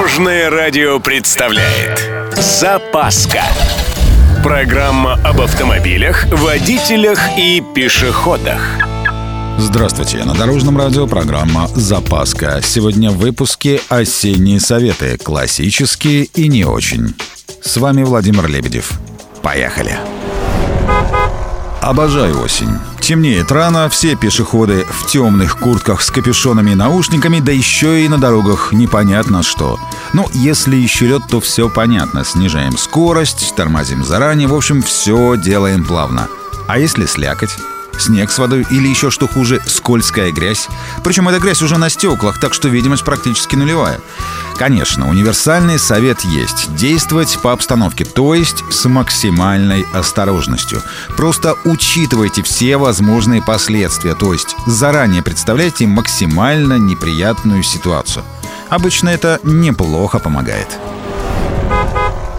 Дорожное радио представляет Запаска Программа об автомобилях, водителях и пешеходах Здравствуйте, на Дорожном радио программа «Запаска». Сегодня в выпуске «Осенние советы. Классические и не очень». С вами Владимир Лебедев. Поехали! Обожаю осень. Темнеет рано, все пешеходы в темных куртках с капюшонами и наушниками, да еще и на дорогах непонятно что. Ну, если еще лед, то все понятно. Снижаем скорость, тормозим заранее, в общем, все делаем плавно. А если слякоть? Снег с водой или еще что хуже, скользкая грязь. Причем эта грязь уже на стеклах, так что видимость практически нулевая. Конечно, универсальный совет есть. Действовать по обстановке, то есть с максимальной осторожностью. Просто учитывайте все возможные последствия, то есть заранее представляйте максимально неприятную ситуацию. Обычно это неплохо помогает.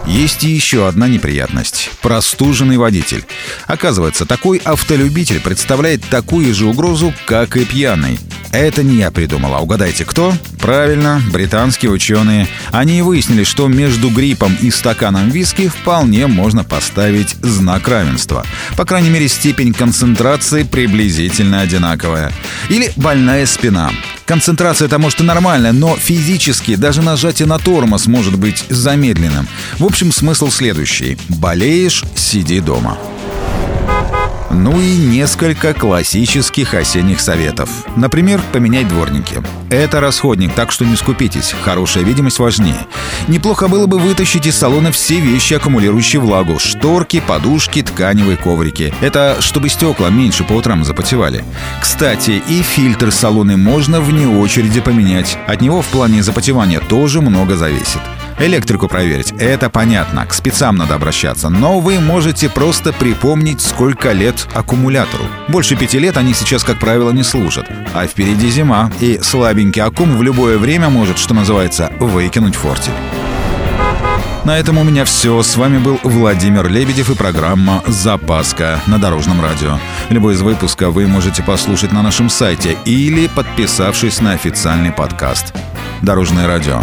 Есть и еще одна неприятность – простуженный водитель. Оказывается, такой автолюбитель представляет такую же угрозу, как и пьяный. Это не я придумал, а угадайте кто? Правильно, британские ученые. Они выяснили, что между гриппом и стаканом виски вполне можно поставить знак равенства. По крайней мере, степень концентрации приблизительно одинаковая. Или больная спина. Концентрация это может и нормальная, но физически даже нажатие на тормоз может быть замедленным. В общем, смысл следующий. Болеешь – сиди дома. Ну и несколько классических осенних советов. Например, поменять дворники. Это расходник, так что не скупитесь. Хорошая видимость важнее. Неплохо было бы вытащить из салона все вещи, аккумулирующие влагу. Шторки, подушки, тканевые коврики. Это чтобы стекла меньше по утрам запотевали. Кстати, и фильтр салона можно вне очереди поменять. От него в плане запотевания тоже много зависит. Электрику проверить – это понятно, к спецам надо обращаться, но вы можете просто припомнить, сколько лет аккумулятору. Больше пяти лет они сейчас, как правило, не служат. А впереди зима, и слабенький аккум в любое время может, что называется, выкинуть фортель. На этом у меня все. С вами был Владимир Лебедев и программа «Запаска» на Дорожном радио. Любой из выпусков вы можете послушать на нашем сайте или подписавшись на официальный подкаст. Дорожное радио.